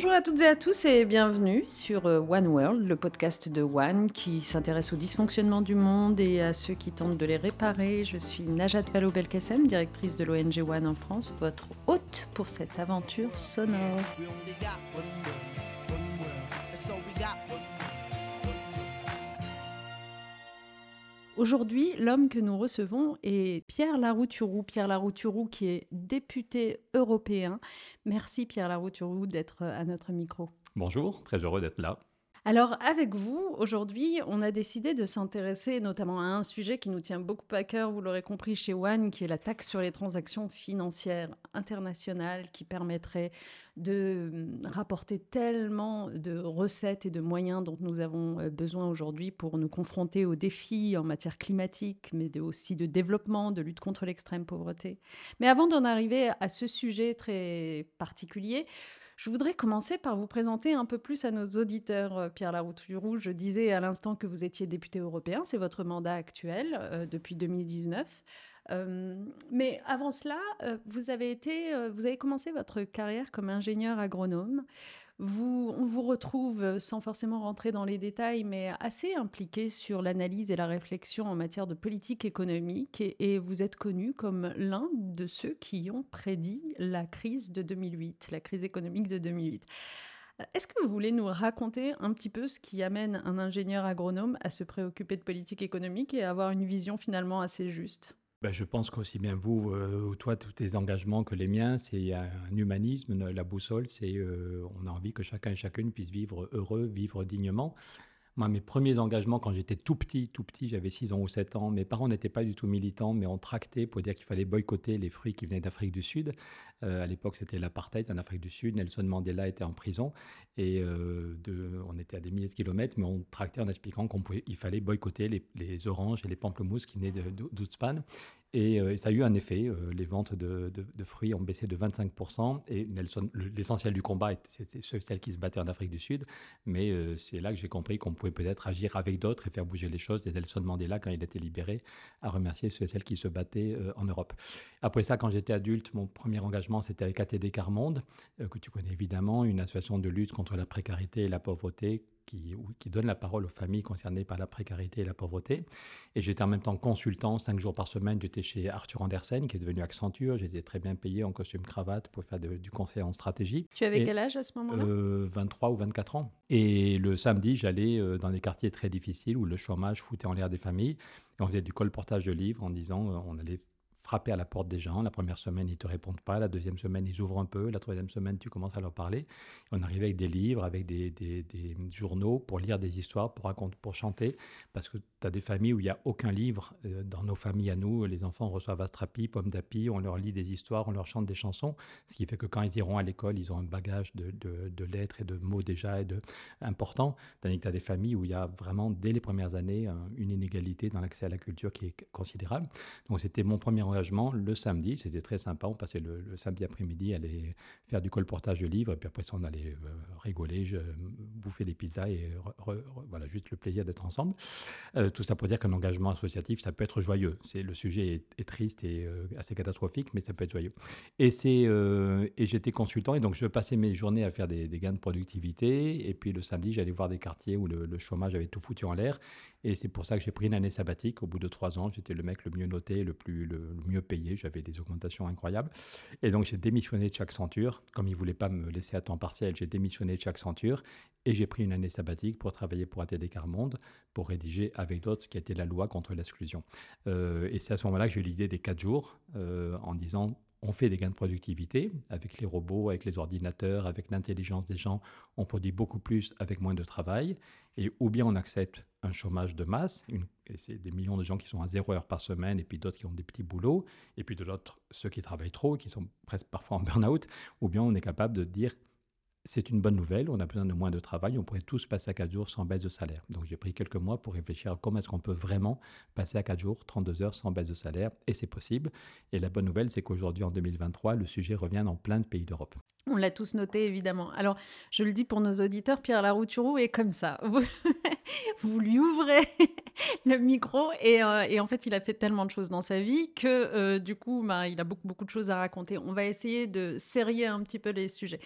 Bonjour à toutes et à tous et bienvenue sur euh, One World, le podcast de One qui s'intéresse au dysfonctionnement du monde et à ceux qui tentent de les réparer. Je suis Najat Vallaud-Belkacem, directrice de l'ONG One en France, votre hôte pour cette aventure sonore. Aujourd'hui, l'homme que nous recevons est Pierre Larouturou. Pierre Larouturou qui est député européen. Merci Pierre Larouturou d'être à notre micro. Bonjour, très heureux d'être là. Alors avec vous, aujourd'hui, on a décidé de s'intéresser notamment à un sujet qui nous tient beaucoup à cœur, vous l'aurez compris chez One, qui est la taxe sur les transactions financières internationales qui permettrait de hum, rapporter tellement de recettes et de moyens dont nous avons euh, besoin aujourd'hui pour nous confronter aux défis en matière climatique, mais aussi de développement, de lutte contre l'extrême pauvreté. Mais avant d'en arriver à ce sujet très particulier, je voudrais commencer par vous présenter un peu plus à nos auditeurs. Euh, Pierre Larouturou, je disais à l'instant que vous étiez député européen, c'est votre mandat actuel euh, depuis 2019. Euh, mais avant cela, vous avez été, vous avez commencé votre carrière comme ingénieur agronome. Vous, on vous retrouve, euh, sans forcément rentrer dans les détails, mais assez impliqué sur l'analyse et la réflexion en matière de politique économique. Et, vous êtes connu comme l'un de ceux qui ont prédit la crise de 2008, la crise économique de 2008. Euh, est-ce que vous voulez nous raconter un petit peu ce qui amène un ingénieur agronome à se préoccuper de politique économique et à avoir une vision finalement assez juste? Ben, je pense qu'aussi bien vous, euh, toi, tous tes engagements que les miens, c'est un humanisme. La boussole, c'est euh, on a envie que chacun et chacune puisse vivre heureux, vivre dignement. Mes premiers engagements, quand j'étais tout petit, tout petit, j'avais 6 ans ou 7 ans, mes parents n'étaient pas du tout militants, mais on tractait pour dire qu'il fallait boycotter les fruits qui venaient d'Afrique du Sud. Euh, à l'époque, c'était l'apartheid en Afrique du Sud. Nelson Mandela était en prison et de, on était à des milliers de kilomètres, mais on tractait en expliquant qu'il fallait boycotter les, oranges et les pamplemousses qui venaient d'Ouzpan. Euh, et, ça a eu un effet. Euh, les ventes de, fruits ont baissé de 25%. Et l'essentiel du combat, c'était celle qui se battait en Afrique du Sud. Mais euh, c'est là que j'ai compris qu'on pouvait peut-être agir avec d'autres et faire bouger les choses. Et Nelson Mandela, quand il était libéré, a remercié ceux et celles qui se battaient en Europe. Après ça, quand j'étais adulte, mon premier engagement, c'était avec ATD Carmonde, que tu connais évidemment, une association de lutte contre la précarité et la pauvreté qui, qui, donne la parole aux familles concernées par la précarité et la pauvreté. Et j'étais en même temps consultant, cinq jours par semaine. J'étais chez Arthur Andersen, qui est devenu Accenture. J'étais très bien payé en costume cravate pour faire du conseil en stratégie. Tu avais quel âge à ce moment-là? 23 euh, ou 24 ans. Et le samedi, j'allais euh, dans des quartiers très difficiles où le chômage foutait en l'air des familles. Et on faisait du colportage de livres en disant euh, on allait frapper à la porte des gens. La première semaine, ils te répondent pas. La deuxième semaine, ils ouvrent un peu. La troisième semaine, tu commences à leur parler. On arrivait avec des livres, avec des, des, journaux pour lire des histoires, pour raconter, pour chanter. Parce que tu as des familles où il n'y a aucun livre. Euh, dans nos familles à nous, les enfants reçoivent Astrapi, Pomme d'Api, on leur lit des histoires, on leur chante des chansons. Ce qui fait que quand ils iront à l'école, ils ont un bagage de, de, lettres et de mots déjà et de, important. Tandis que tu as des familles où il y a vraiment, dès les premières années, une inégalité dans l'accès à la culture qui est considérable. Donc c'était mon premier le samedi. C'était très sympa. On passait le, samedi après-midi à aller faire du colportage de livres. Et puis après ça, on allait euh, rigoler, bouffer des pizzas et voilà, juste le plaisir d'être ensemble. Euh, tout ça pour dire qu'un engagement associatif, ça peut être joyeux. C'est, le sujet est, triste et euh, assez catastrophique, mais ça peut être joyeux. Et, c'est, et j'étais consultant et donc je passais mes journées à faire des, gains de productivité. Et puis le samedi, j'allais voir des quartiers où le chômage avait tout foutu en l'air. Et c'est pour ça que j'ai pris une année sabbatique. Au bout de trois ans, j'étais le mec le mieux noté, le, plus, le, mieux payé. J'avais des augmentations incroyables. Et donc, j'ai démissionné de chaque centure. Comme ils ne voulaient pas me laisser à temps partiel, j'ai démissionné de chaque centure. Et j'ai pris une année sabbatique pour travailler pour ATD Carmonde, pour rédiger avec d'autres ce qui était la loi contre l'exclusion. Euh, et c'est à ce moment-là que j'ai eu l'idée des quatre jours, euh, en disant on fait des gains de productivité avec les robots, avec les ordinateurs, avec l'intelligence des gens. On produit beaucoup plus avec moins de travail. Et ou bien on accepte un chômage de masse, et c'est des millions de gens qui sont à zéro heure par semaine, et puis d'autres qui ont des petits boulots, et puis de l'autre, ceux qui travaillent trop, qui sont presque parfois en burn-out, ou bien on est capable de dire c'est une bonne nouvelle, on a besoin de moins de travail, on pourrait tous passer à 4 jours sans baisse de salaire. Donc j'ai pris quelques mois pour réfléchir à comment est-ce qu'on peut vraiment passer à 4 jours, 32 heures sans baisse de salaire, et c'est possible. Et la bonne nouvelle, c'est qu'aujourd'hui, en 2023, le sujet revient dans plein de pays d'Europe. On l'a tous noté, évidemment. Alors, je le dis pour nos auditeurs, Pierre Larouturou est comme ça. lui ouvrez le micro et, euh, et, en fait, il a fait tellement de choses dans sa vie que euh, du coup, bah, il a beaucoup, beaucoup de choses à raconter. On va essayer de serrer un petit peu les sujets.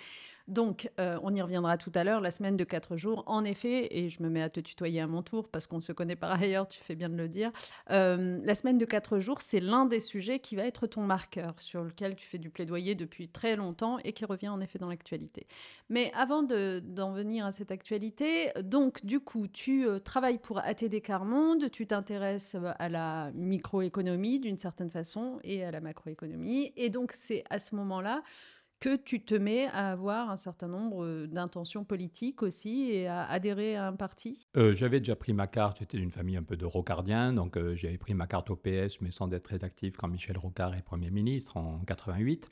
Donc, euh, on y reviendra tout à l'heure, la semaine de quatre jours, en effet, et je me mets à te tutoyer à mon tour parce qu'on se connaît par ailleurs, tu fais bien de le dire. Euh, la semaine de quatre jours, c'est l'un des sujets qui va être ton marqueur, sur lequel tu fais du plaidoyer depuis très longtemps et qui revient en effet dans l'actualité. Mais avant d'en venir à cette actualité, donc, du coup, tu euh, travailles pour ATD Carmonde, tu t'intéresses à la microéconomie d'une certaine façon et à la macroéconomie, et donc c'est à ce moment-là que tu te mets à avoir un certain nombre euh, d'intentions politiques aussi et à adhérer à un parti? Euh, J'avais déjà pris ma carte, j'étais d'une famille un peu de rocardiens, donc euh, j'avais pris ma carte au PS, mais sans être très actif quand Michel Rocard est Premier ministre en 88.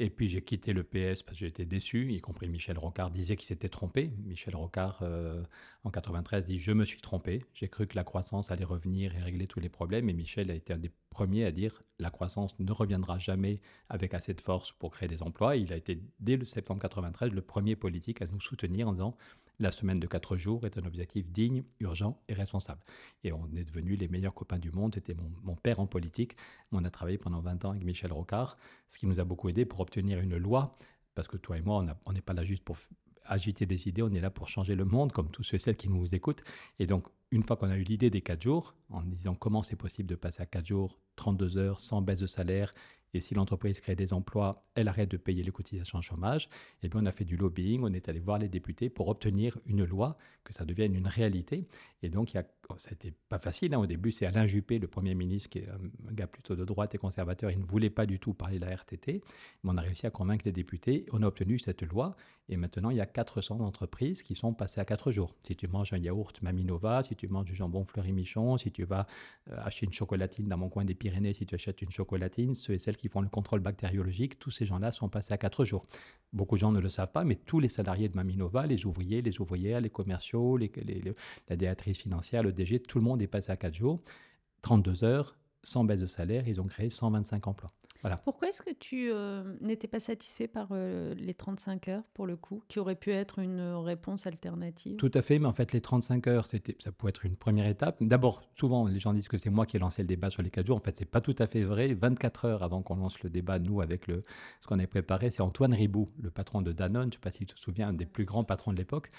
Et puis j'ai quitté le PS parce que j'ai été déçu, y compris Michel Rocard disait qu'il s'était trompé. Michel Rocard, euh, en 93, dit Je me suis trompé. J'ai cru que la croissance allait revenir et régler tous les problèmes. Et Michel a été un des premiers à dire La croissance ne reviendra jamais avec assez de force pour créer des emplois. il a été, dès le septembre 93, le premier politique à nous soutenir en disant la semaine de quatre jours est un objectif digne, urgent et responsable. Et on est devenus les meilleurs copains du monde. C'était mon, père en politique. On a travaillé pendant 20 ans avec Michel Rocard, ce qui nous a beaucoup aidé pour obtenir une loi, parce que toi et moi, on n'est pas là juste pour agiter des idées, on est là pour changer le monde, comme tous ceux et celles qui nous écoutent. Et donc, une fois qu'on a eu l'idée des quatre jours, en disant comment c'est possible de passer à quatre jours, 32 heures, sans baisse de salaire, et si l'entreprise crée des emplois, elle arrête de payer les cotisations chômage. Et eh bien, on a fait du lobbying, on est allé voir les députés pour obtenir une loi, que ça devienne une réalité. Et donc, il a, c'était pas facile. Hein. Au début, c'est Alain Juppé, le Premier ministre, qui est un gars plutôt de droite et conservateur. Il ne voulait pas du tout parler de la RTT. Mais on a réussi à convaincre les députés. On a obtenu cette loi. Et maintenant, il y a 400 entreprises qui sont passées à 4 jours. Si tu manges un yaourt Maminova, si tu manges du jambon Fleury-Michon, si tu vas euh, acheter une chocolatine dans mon coin des Pyrénées, si tu achètes une chocolatine, ceux et celles qui font le contrôle bactériologique, tous ces gens-là sont passés à 4 jours. Beaucoup de gens ne le savent pas, mais tous les salariés de Maminova, les ouvriers, les ouvrières, les commerciaux, la déatrice financière, le DG, tout le monde est passé à 4 jours, 32 heures, sans baisse de salaire, ils ont créé 125 emplois. Pourquoi est-ce que tu euh, n'étais pas satisfait par euh, les 35 heures, pour le coup, qui aurait pu être une réponse alternative? Tout à fait, mais en fait, les 35 heures, c'était, ça pouvait être une première étape. D'abord, souvent, les gens disent que c'est moi qui ai lancé le débat sur les 4 jours. En fait, c'est pas tout à fait vrai. 24 heures avant qu'on lance le débat, nous, avec le, ce qu'on avait préparé, c'est Antoine Ribou, le patron de Danone, je ne sais pas si tu te souviens, un des plus grands patrons de l'époque.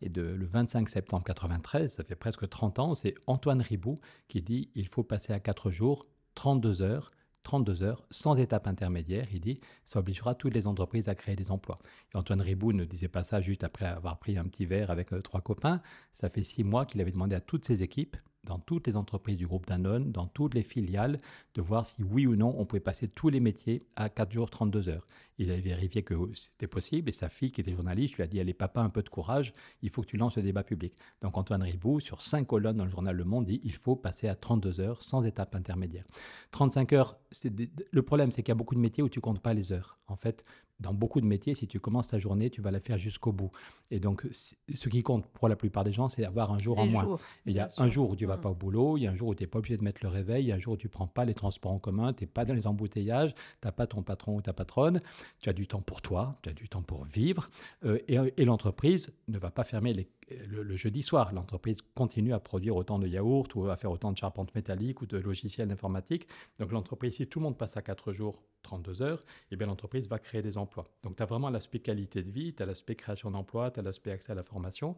Et de, le 25 septembre 93, ça fait presque 30 ans, c'est Antoine Ribou qui dit il faut passer à 4 jours, 32 heures 32 heures, sans étape intermédiaire. Il dit ça obligera toutes les entreprises à créer des emplois. Et Antoine Ribou ne disait pas ça juste après avoir pris un petit verre avec euh, trois copains. Ça fait six mois qu'il avait demandé à toutes ses équipes dans toutes les entreprises du groupe Danone, dans toutes les filiales, de voir si oui ou non on pouvait passer tous les métiers à 4 jours 32 heures. Il avait vérifié que c'était possible et sa fille qui était journaliste lui a dit Allez papa, un peu de courage, il faut que tu lances le débat public. Donc Antoine Ribou, sur cinq colonnes dans le journal Le Monde, dit Il faut passer à 32 heures sans étape intermédiaire. 35 heures, le problème c'est qu'il y a beaucoup de métiers où tu comptes pas les heures. En fait, dans beaucoup de métiers, si tu commences ta journée, tu vas la faire jusqu'au bout. Et donc, ce qui compte pour la plupart des gens, c'est avoir un jour en moins. il y a un jour où tu vas pas au boulot, il y a un jour où tu n'es pas obligé de mettre le réveil, il y a un jour où tu prends pas les transports en commun, tu n'es pas dans les embouteillages, tu n'as pas ton patron ou ta patronne, tu as du temps pour toi, tu as du temps pour vivre. Euh, et, l'entreprise ne va pas fermer le, le, jeudi soir. L'entreprise continue à produire autant de yaourts ou à faire autant de charpentes métalliques ou de logiciels informatiques. Donc l'entreprise, si tout le monde passe à 4 jours 32 heures, et eh bien l'entreprise va créer des emplois. Donc tu as vraiment l'aspect qualité de vie, tu as l'aspect création d'emplois, tu as l'aspect accès à la formation.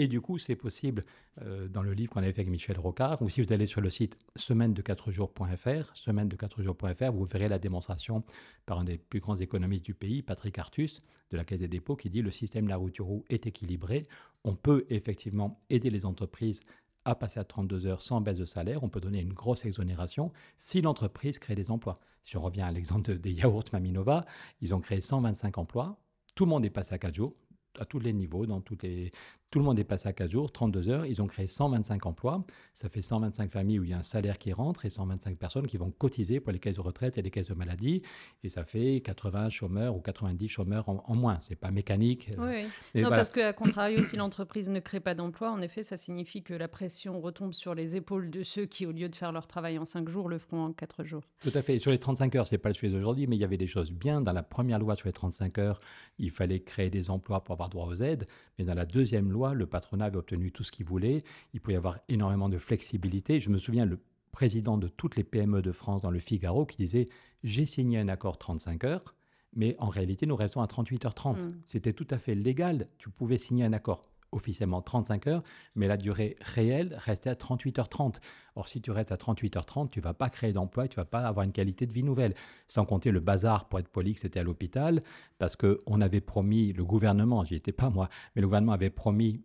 Et du coup, c'est possible euh, dans le livre qu'on avait fait avec Michel Rocard, ou si vous allez sur le site semaine de 4 jours.fr, semaine de 4 jours.fr, vous verrez la démonstration par un des plus grands économistes du pays, Patrick Artus, de la Caisse des dépôts, qui dit le système la route est équilibré. On peut effectivement aider les entreprises à passer à 32 heures sans baisse de salaire, on peut donner une grosse exonération si l'entreprise crée des emplois. Si on revient à l'exemple des yaourts Maminova, ils ont créé 125 emplois, tout le monde est passé à 4 jours, à tous les niveaux, dans toutes les, tout le monde est passé à 15 jours, 32 heures. Ils ont créé 125 emplois. Ça fait 125 familles où il y a un salaire qui rentre et 125 personnes qui vont cotiser pour les caisses de retraite et les caisses de maladie. Et ça fait 80 chômeurs ou 90 chômeurs en, moins. moins. C'est pas mécanique. Oui, non, parce qu'à contrario, si l'entreprise ne crée pas d'emplois, en effet, ça signifie que la pression retombe sur les épaules de ceux qui, au lieu de faire leur travail en 5 jours, le feront en 4 jours. Tout à fait. Et sur les 35 heures, c'est pas le sujet d'aujourd'hui, mais il y avait des choses bien. Dans la première loi sur les 35 heures, il fallait créer des emplois pour avoir droit aux aides. Mais dans la deuxième loi, le patronat avait obtenu tout ce qu'il voulait. Il pouvait y avoir énormément de flexibilité. Je me souviens, le président de toutes les PME de France dans le Figaro qui disait J'ai signé un accord 35 heures, Mais en réalité, nous restons à 38h30. Mm. C'était tout à fait légal. Tu pouvais signer un accord officiellement 35 heures, mais la durée réelle restait à 38h30. Or, si tu restes à 38h30, tu vas pas créer d'emploi tu vas pas avoir une qualité de vie nouvelle. Sans compter le bazar, pour être poli, que c'était à l'hôpital, parce qu'on avait promis, le gouvernement, j'y étais pas moi, mais le gouvernement avait promis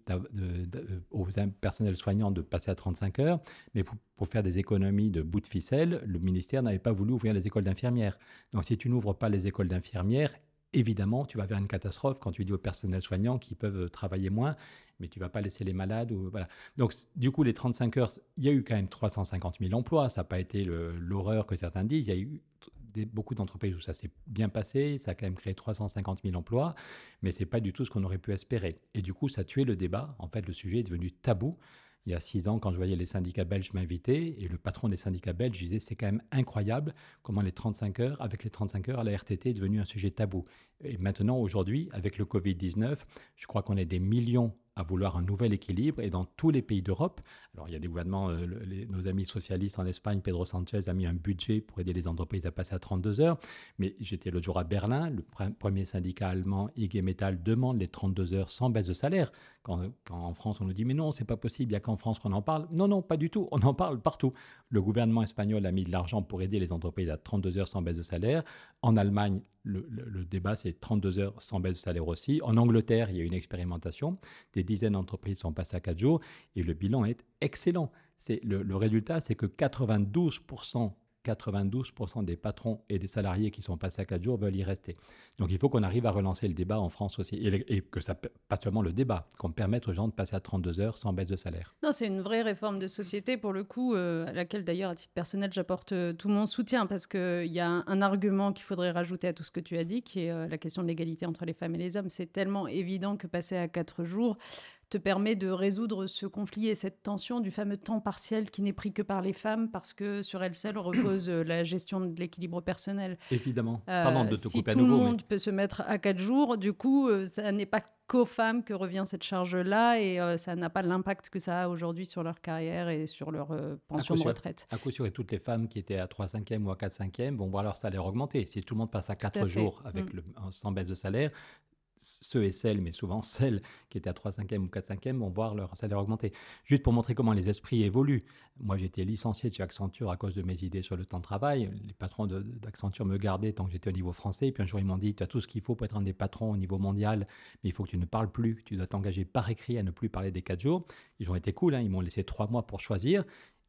aux personnels soignants de passer à 35 heures, mais pour, pour faire des économies de bout de ficelle, le ministère n'avait pas voulu ouvrir les écoles d'infirmières. Donc, si tu n'ouvres pas les écoles d'infirmières, évidemment, tu vas vers une catastrophe quand tu dis au personnel soignant qu'ils peuvent travailler moins, mais tu vas pas laisser les malades. Ou. Donc, du coup, les 35 heures, il y a eu quand même 350 000 emplois. Ça n'a pas été l'horreur que certains disent. Il y a eu beaucoup d'entreprises où ça s'est bien passé. Ça a quand même créé 350 000 emplois, mais ce n'est pas du tout ce qu'on aurait pu espérer. Et du coup, ça a tué le débat. En fait, le sujet est devenu tabou il y a six ans, quand je voyais les syndicats belges m'inviter, et le patron des syndicats belges disait c'est quand même incroyable comment les 35 heures, avec les 35 heures, la RTT est devenu un sujet tabou. Et maintenant, aujourd'hui, avec le Covid-19, je crois qu'on est des millions à vouloir un nouvel équilibre et dans tous les pays d'Europe. Alors il y a des gouvernements, euh, nos amis socialistes en Espagne, Pedro Sanchez a mis un budget pour aider les entreprises à passer à 32 heures, mais j'étais l'autre jour à Berlin, le premier syndicat allemand IG Metall demande les 32 heures sans baisse de salaire. Quand, en France on nous dit mais non, c'est pas possible, il n'y a qu'en France qu'on en parle. Non, non, pas du tout, on en parle partout. Le gouvernement espagnol a mis de l'argent pour aider les entreprises à 32 heures sans baisse de salaire. En Allemagne, le, débat c'est 32 heures sans baisse de salaire aussi. En Angleterre, il y a une expérimentation. Des dizaines d'entreprises sont passées à 4 jours et le bilan est excellent. C'est le résultat, c'est que 92% 92% des patrons et des salariés qui sont passés à 4 jours veulent y rester. Donc il faut qu'on arrive à relancer le débat en France aussi. Et, que ça, pas seulement le débat, qu'on permette aux gens de passer à 32 heures sans baisse de salaire. Non, c'est une vraie réforme de société, pour le coup, euh, à laquelle d'ailleurs, à titre personnel, j'apporte euh, tout mon soutien, parce qu'il y a un, argument qu'il faudrait rajouter à tout ce que tu as dit, qui est euh, la question de l'égalité entre les femmes et les hommes. C'est tellement évident que passer à 4 jours, te permet de résoudre ce conflit et cette tension du fameux temps partiel qui n'est pris que par les femmes parce que sur elles seules repose euh, la gestion de l'équilibre personnel. Évidemment. Euh, Pardon de te si couper tout à nouveau, le monde peut se mettre à quatre jours, du coup, euh, ça n'est pas qu'aux femmes que revient cette charge-là et ça n'a pas l'impact que ça a aujourd'hui sur leur carrière et sur leur pension de retraite. À coup sûr, et toutes les femmes qui étaient à 3 5e ou à 4 5e vont voir leur salaire augmenter. Si tout le monde passe à 4 jours avec mm. le, sans baisse de salaire, ceux et celles, mais souvent celles qui étaient à 3 5e ou 4 5e vont voir leur salaire augmenter. Juste pour montrer comment les esprits évoluent. Moi, j'étais licencié de chez Accenture à cause de mes idées sur le temps de travail. Les patrons d'Accenture me gardaient tant que j'étais au niveau français. Puis un jour, ils m'ont dit, tu as tout ce qu'il faut pour être un des patrons au niveau mondial, mais il faut que tu ne parles plus. Tu dois t'engager par écrit à ne plus parler des 4 jours. Ils ont été cool, hein. ils m'ont laissé 3 mois pour choisir.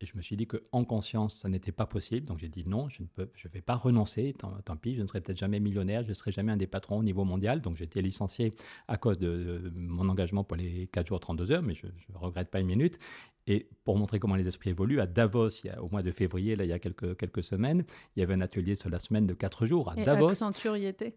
Et je me suis dit qu'en conscience, ça n'était pas possible. Donc j'ai dit non, je ne peux, vais pas renoncer. Tant, pis, je ne serai peut-être jamais millionnaire, je ne serai jamais un des patrons au niveau mondial. Donc j'ai été licencié à cause de, mon engagement pour les 4 jours 32 heures, mais je ne regrette pas une minute. Et pour montrer comment les esprits évoluent, à Davos, il y a, au mois de février, là, il y a quelques, quelques semaines, il y avait un atelier sur la semaine de 4 jours à et Davos.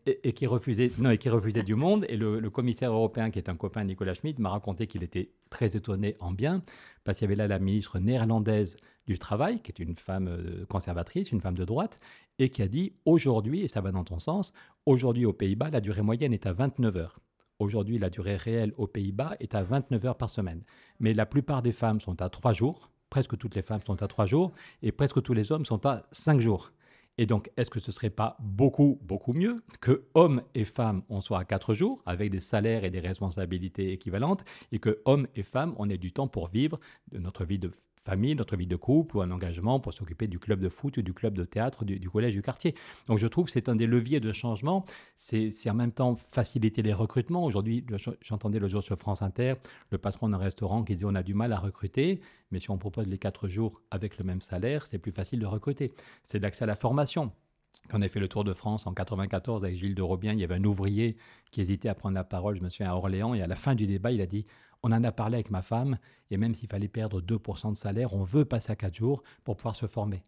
Était. Et, qui refusait, non, et qui refusait du monde. Et le, le, commissaire européen, qui est un copain de Nicolas Schmitt, m'a raconté qu'il était très étonné en bien, parce qu'il y avait là la ministre néerlandaise du Travail, qui est une femme euh, conservatrice, une femme de droite, et qui a dit aujourd'hui, et ça va dans ton sens, aujourd'hui aux Pays-Bas, la durée moyenne est à 29 heures. Aujourd'hui, la durée réelle aux Pays-Bas est à 29 heures par semaine. Mais la plupart des femmes sont à 3 jours, presque toutes les femmes sont à 3 jours, et presque tous les hommes sont à 5 jours. Et donc, est-ce que ce ne serait pas beaucoup, beaucoup mieux que hommes et femmes, on soit à 4 jours, avec des salaires et des responsabilités équivalentes, et que hommes et femmes, on ait du temps pour vivre de notre vie de famille, notre vie de couple ou un engagement pour s'occuper du club de foot ou du club de théâtre du, collège du quartier. Donc je trouve que c'est un des leviers de changement. C'est en même temps faciliter les recrutements. Aujourd'hui, j'entendais le jour sur France Inter le patron d'un restaurant qui disait on a du mal à recruter, mais si on propose les quatre jours avec le même salaire, c'est plus facile de recruter. C'est l'accès à la formation. Quand on a fait le tour de France en 94 avec Gilles de Robien, il y avait un ouvrier qui hésitait à prendre la parole, je me souviens, à Orléans, et à la fin du débat, il a dit on en a parlé avec ma femme, et même s'il fallait perdre 2% de salaire, on veut passer à 4 jours pour pouvoir se former.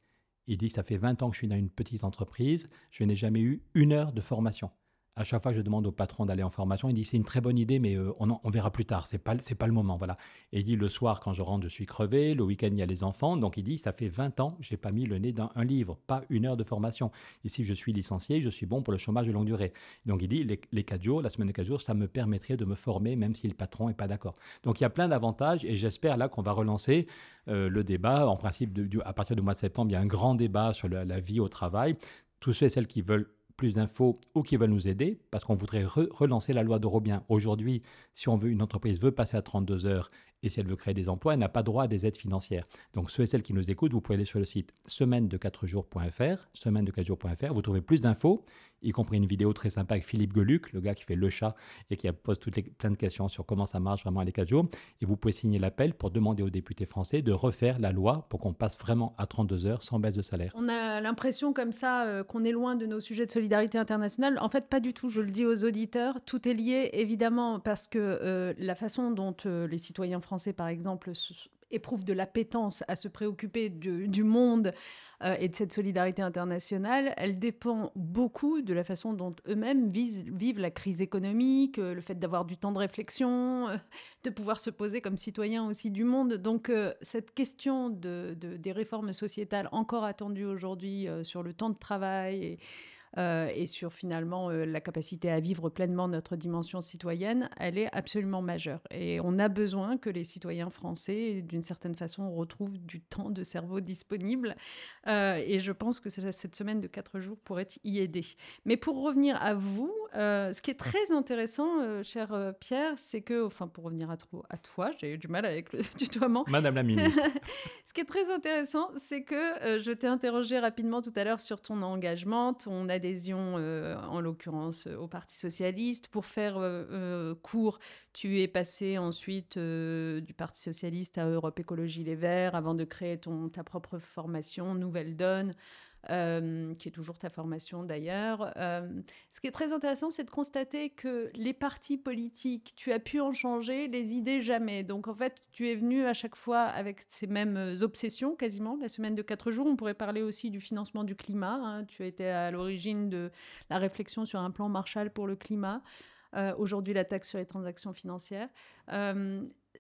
Il dit, ça fait 20 ans que je suis dans une petite entreprise, je n'ai jamais eu une heure de formation à chaque fois, je demande au patron d'aller en formation. Il dit c'est une très bonne idée, mais euh, on, verra plus tard. C'est pas pas le moment, voilà. Et il dit le soir quand je rentre, je suis crevé. Le week-end, il y a les enfants. Donc il dit ça fait 20 ans, j'ai pas mis le nez dans un livre, pas une heure de formation. Ici, je suis licencié, je suis bon pour le chômage de longue durée. Donc il dit les, les 4 jours, la semaine de 4 jours, ça me permettrait de me former, même si le patron est pas d'accord. Donc il y a plein d'avantages et j'espère là qu'on va relancer euh, le débat. En principe, à partir du mois de septembre, il y a un grand débat sur la vie au travail. Tous ceux et celles qui veulent plus d'infos ou qui veulent nous aider, parce qu'on voudrait relancer la loi de Robien. Aujourd'hui, si on veut, une entreprise veut passer à 32 heures et si elle veut créer des emplois, elle n'a pas droit à des aides financières. Donc ceux et celles qui nous écoutent, vous pouvez aller sur le site semaine de 4 jours.fr, semaine de 4 jours.fr, vous trouvez plus d'infos y compris une vidéo très sympa avec Philippe Geluc, le gars qui fait le chat et qui pose toutes les, plein de questions sur comment ça marche vraiment les 4 jours. Et vous pouvez signer l'appel pour demander aux députés français de refaire la loi pour qu'on passe vraiment à 32 heures sans baisse de salaire. On a l'impression comme ça euh, qu'on est loin de nos sujets de solidarité internationale. En fait, pas du tout. Je le dis aux auditeurs. Tout est lié, évidemment, parce que euh, la façon dont euh, les citoyens français, par exemple, éprouvent de l'appétence à se préoccuper du monde euh, et de cette solidarité internationale, elle dépend beaucoup de la façon dont eux-mêmes vivent la crise économique, euh, le fait d'avoir du temps de réflexion, euh, de pouvoir se poser comme citoyen aussi du monde. Donc cette question de, des réformes sociétales encore attendues aujourd'hui sur le temps de travail et euh, et sur finalement euh, la capacité à vivre pleinement notre dimension citoyenne, elle est absolument majeure. Et on a besoin que les citoyens français, d'une certaine façon, retrouvent du temps de cerveau disponible. Euh, et je pense que cette semaine de quatre jours pourrait y aider. Mais pour revenir à vous, ce qui est très intéressant, cher Pierre, c'est que, enfin, pour revenir à, à toi, j'ai eu du mal avec le tutoiement. Madame la ministre. ce qui est très intéressant, c'est que je t'ai interrogé rapidement tout à l'heure sur ton engagement, ton adhésion, euh, en l'occurrence euh, au Parti socialiste. Pour faire euh, court, tu es passé ensuite du Parti socialiste à Europe Écologie Les Verts avant de créer ton, ta propre formation Nouvelle Donne. Euh, qui est toujours ta formation d'ailleurs. Euh, ce qui est très intéressant, c'est de constater que les partis politiques, tu as pu en changer, les idées jamais. Donc en fait, tu es venu à chaque fois avec ces mêmes obsessions quasiment. La semaine de quatre jours, on pourrait parler aussi du financement du climat. Hein. Tu été à l'origine de la réflexion sur un plan Marshall pour le climat. Euh, aujourd'hui, la taxe sur les transactions financières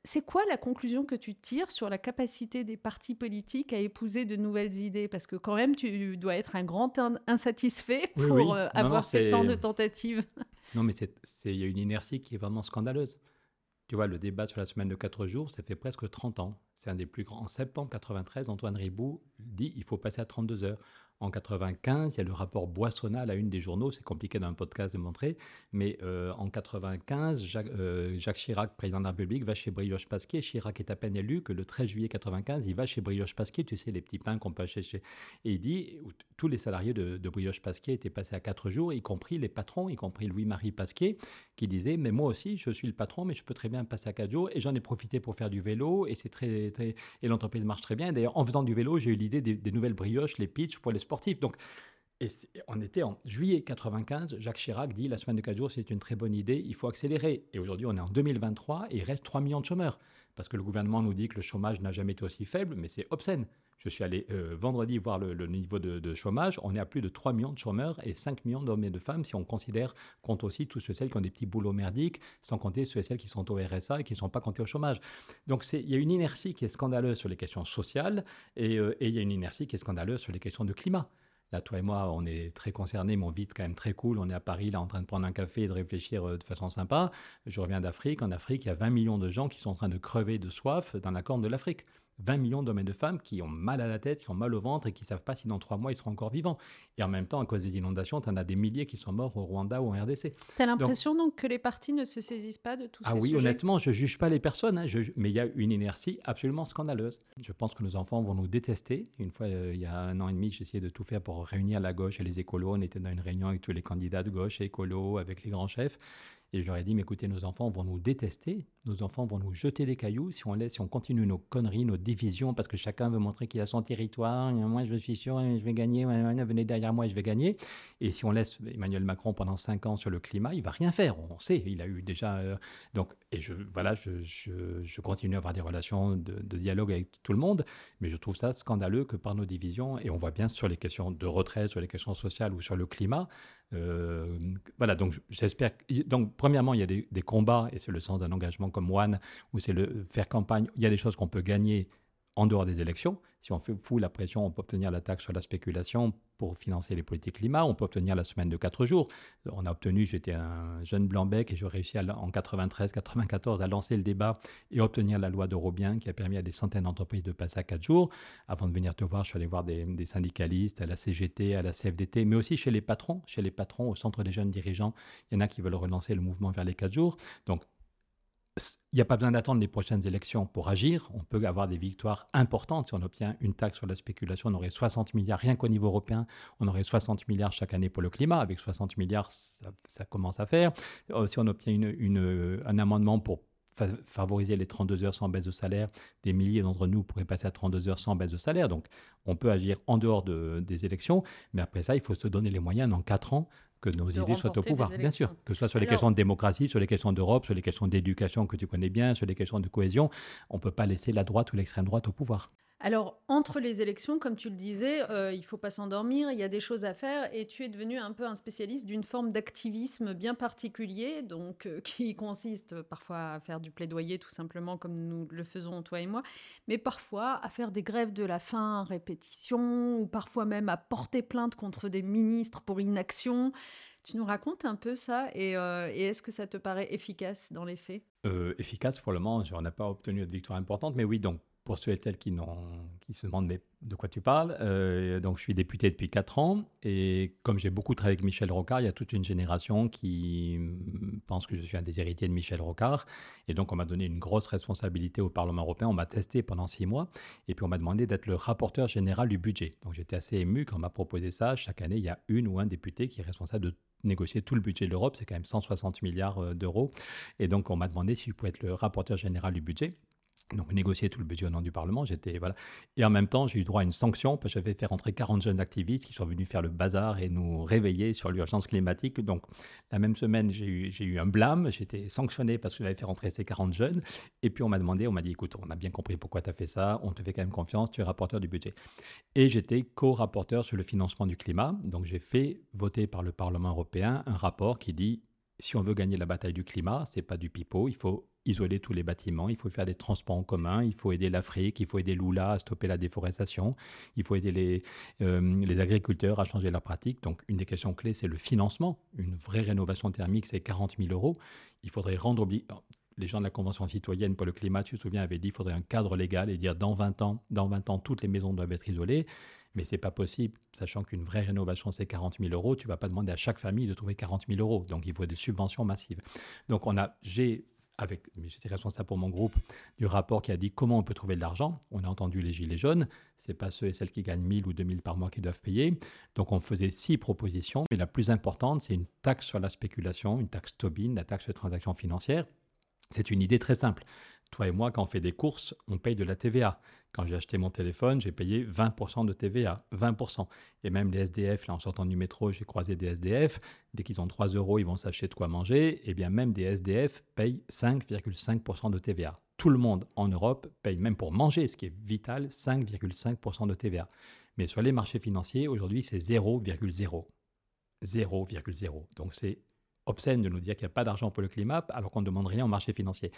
c'est quoi la conclusion que tu tires sur la capacité des partis politiques à épouser de nouvelles idées? Parce que quand même, tu dois être un grand insatisfait pour euh, avoir fait tant de tentatives. Non, mais il y a une inertie qui est vraiment scandaleuse. Tu vois, le débat sur la semaine de 4 jours, ça fait presque 30 ans. C'est un des plus grands. En septembre 93, Antoine Ribou dit il faut passer à 32 heures. En 95, il y a le rapport Boissonnat à une des journaux, c'est compliqué dans un podcast de montrer, mais euh, en 95, euh, Jacques, Chirac, président de la République, va chez Brioche Pasquier. Chirac est à peine élu que le 13 juillet 95, il va chez Brioche Pasquier, tu sais, les petits pains qu'on peut acheter chez... Et il dit, tous les salariés de, Brioche Pasquier étaient passés à 4 jours, y compris les patrons, y compris Louis-Marie Pasquier, qui disait, mais moi aussi, je suis le patron, mais je peux très bien passer à 4 jours, et j'en ai profité pour faire du vélo, et c'est très, très... Et l'entreprise marche très bien. D'ailleurs, en faisant du vélo, j'ai eu l'idée des, des nouvelles brioches, les pitchs pour les sportifs. Donc, on était en juillet 95, Jacques Chirac dit la semaine de 4 jours, c'est une très bonne idée, il faut accélérer. Et aujourd'hui, on est en 2023 et il reste 3 millions de chômeurs. Parce que le gouvernement nous dit que le chômage n'a jamais été aussi faible, mais c'est obscène. Je suis allé euh, vendredi voir le, niveau de, chômage. On est à plus de 3 millions de chômeurs et 5 millions d'hommes et de femmes si on considère, compte aussi tous ceux et celles qui ont des petits boulots merdiques, sans compter ceux et celles qui sont au RSA et qui ne sont pas comptés au chômage. Donc il y a une inertie qui est scandaleuse sur les questions sociales euh, et il y a une inertie qui est scandaleuse sur les questions de climat. Là, toi et moi, on est très concernés, mais on vit quand même très cool. On est à Paris, là, en train de prendre un café et de réfléchir euh, de façon sympa. Je reviens d'Afrique. En Afrique, il y a 20 millions de gens qui sont en train de crever de soif dans la corne de l'Afrique. 20 millions d'hommes et de femmes qui ont mal à la tête, qui ont mal au ventre et qui ne savent pas si dans trois mois ils seront encore vivants. Et en même temps, à cause des inondations, tu en as des milliers qui sont morts au Rwanda ou en RDC. Tu as l'impression donc, que les partis ne se saisissent pas de tout ah oui, honnêtement, je ne juge pas les personnes, hein, mais il y a une inertie absolument scandaleuse. Je pense que nos enfants vont nous détester. Une fois, euh, il y a un an et demi, essayé de tout faire pour réunir la gauche et les écolos. On était dans une réunion avec tous les candidats de gauche et écolos, avec les grands chefs. Et je leur ai dit, mais écoutez, nos enfants vont nous détester, nos enfants vont nous jeter des cailloux si on laisse, si on continue nos conneries, nos divisions, parce que chacun veut montrer qu'il a son territoire. Moi, je suis sûr, je vais gagner. Venez derrière moi, je vais gagner. Et si on laisse Emmanuel Macron pendant cinq ans sur le climat, il va rien faire. On sait, il a eu déjà. Euh, donc, et voilà, je, continue à avoir des relations de, dialogue avec tout le monde, mais je trouve ça scandaleux que par nos divisions, et on voit bien sur les questions de retraite, sur les questions sociales ou sur le climat, euh, voilà, donc j'espère. Donc, premièrement, il y a des, combats, et c'est le sens d'un engagement comme One, où c'est le faire campagne. Il y a des choses qu'on peut gagner en dehors des élections, Si on fait fou la pression, on peut obtenir la taxe sur la spéculation pour financer les politiques climat. On peut obtenir la semaine de 4 jours. On a obtenu, j'étais un jeune blanc-bec et j'ai réussi à, en 93-94 à lancer le débat et obtenir la loi d'Eurobien qui a permis à des centaines d'entreprises de passer à 4 jours. Avant de venir te voir, je suis allé voir des, des, syndicalistes à la CGT, à la CFDT, mais aussi chez les patrons. Chez les patrons, au centre des jeunes dirigeants, il y en a qui veulent relancer le mouvement vers les 4 jours. Donc, il n'y a pas besoin d'attendre les prochaines élections pour agir. On peut avoir des victoires importantes. Si on obtient une taxe sur la spéculation, on aurait 60 milliards, rien qu'au niveau européen, on aurait 60 milliards chaque année pour le climat. Avec 60 milliards, ça, commence à faire. Euh, si on obtient un amendement pour favoriser les 32 heures sans baisse de salaire, des milliers d'entre nous pourraient passer à 32 heures sans baisse de salaire. Donc, on peut agir en dehors de, des élections, mais après ça, il faut se donner les moyens dans 4 ans que nos idées soient au pouvoir, bien sûr. Que ce soit sur les questions de démocratie, sur les questions d'Europe, sur les questions d'éducation que tu connais bien, sur les questions de cohésion, on ne peut pas laisser la droite ou l'extrême droite au pouvoir. Alors, entre les élections, comme tu le disais, euh, il faut pas s'endormir, il y a des choses à faire, et tu es devenu un peu un spécialiste d'une forme d'activisme bien particulier, donc euh, qui consiste parfois à faire du plaidoyer tout simplement comme nous le faisons toi et moi, mais parfois à faire des grèves de la faim répétition, ou parfois même à porter plainte contre des ministres pour inaction. Tu nous racontes un peu ça et, euh, est-ce que ça te paraît efficace dans les faits? Efficace pour le moment, on n'a pas obtenu de victoire importante, mais oui, donc pour ceux et celles qui, se demandent de quoi tu parles, euh, donc je suis député depuis 4 ans et comme j'ai beaucoup travaillé avec Michel Rocard, il y a toute une génération qui pense que je suis un des héritiers de Michel Rocard et donc on m'a donné une grosse responsabilité au Parlement européen, on m'a testé pendant 6 mois et puis on m'a demandé d'être le rapporteur général du budget. Donc j'étais assez ému quand on m'a proposé ça. Chaque année, il y a une ou un député qui est responsable de négocier tout le budget de l'Europe, c'est quand même 160 milliards euh, d'euros. Et donc on m'a demandé si je pouvais être le rapporteur général du budget donc négocier tout le budget au nom du Parlement. J'étais voilà. Et en même temps, j'ai eu droit à une sanction parce que j'avais fait rentrer 40 jeunes activistes qui sont venus faire le bazar et nous réveiller sur l'urgence climatique. Donc la même semaine, j'ai eu, eu un blâme. J'étais sanctionné parce que j'avais fait rentrer ces 40 jeunes. Et puis on m'a demandé, on m'a dit, écoute, on a bien compris pourquoi tu as fait ça. On te fait quand même confiance. Tu es rapporteur du budget. Et j'étais co-rapporteur sur le financement du climat. Donc j'ai fait voter par le Parlement européen un rapport qui dit si on veut gagner la bataille du climat, c'est pas du pipeau, il faut isoler tous les bâtiments, il faut faire des transports en commun, il faut aider l'Afrique, il faut aider l'Oula à stopper la déforestation, il faut aider les, euh, les agriculteurs à changer leurs pratiques. Donc une des questions clés, c'est le financement. Une vraie rénovation thermique, c'est 40 000 euros. Il faudrait rendre les gens de la Convention citoyenne pour le climat, tu te souviens, avaient dit qu'il faudrait un cadre légal et dire dans 20 ans, dans 20 ans, toutes les maisons doivent être isolées. Mais c'est pas possible, sachant qu'une vraie rénovation, c'est 40 000 euros. Tu vas pas demander à chaque famille de trouver 40 000 euros. Donc, il faut des subventions massives. Donc, on a, j'ai j'étais responsable pour mon groupe, du rapport qui a dit comment on peut trouver de l'argent. On a entendu les gilets jaunes, c'est pas ceux et celles qui gagnent 1000 ou 2000 par mois qui doivent payer. Donc on faisait six propositions, mais la plus importante, c'est une taxe sur la spéculation, une taxe Tobin, la taxe sur les transactions financières. C'est une idée très simple. Toi et moi, quand on fait des courses, on paye de la TVA. Quand j'ai acheté mon téléphone, j'ai payé 20% de TVA, 20%. Et même les SDF, là en sortant du métro, j'ai croisé des SDF. Dès qu'ils ont 3 euros, ils vont s'acheter de quoi manger. Et eh bien même des SDF payent 5,5% de TVA. Tout le monde en Europe paye, même pour manger, ce qui est vital, 5,5% de TVA. Mais sur les marchés financiers, aujourd'hui, c'est 0,0. 0,0. Donc c'est obscène de nous dire qu'il n'y a pas d'argent pour le climat alors qu'on ne demande rien au marché financier.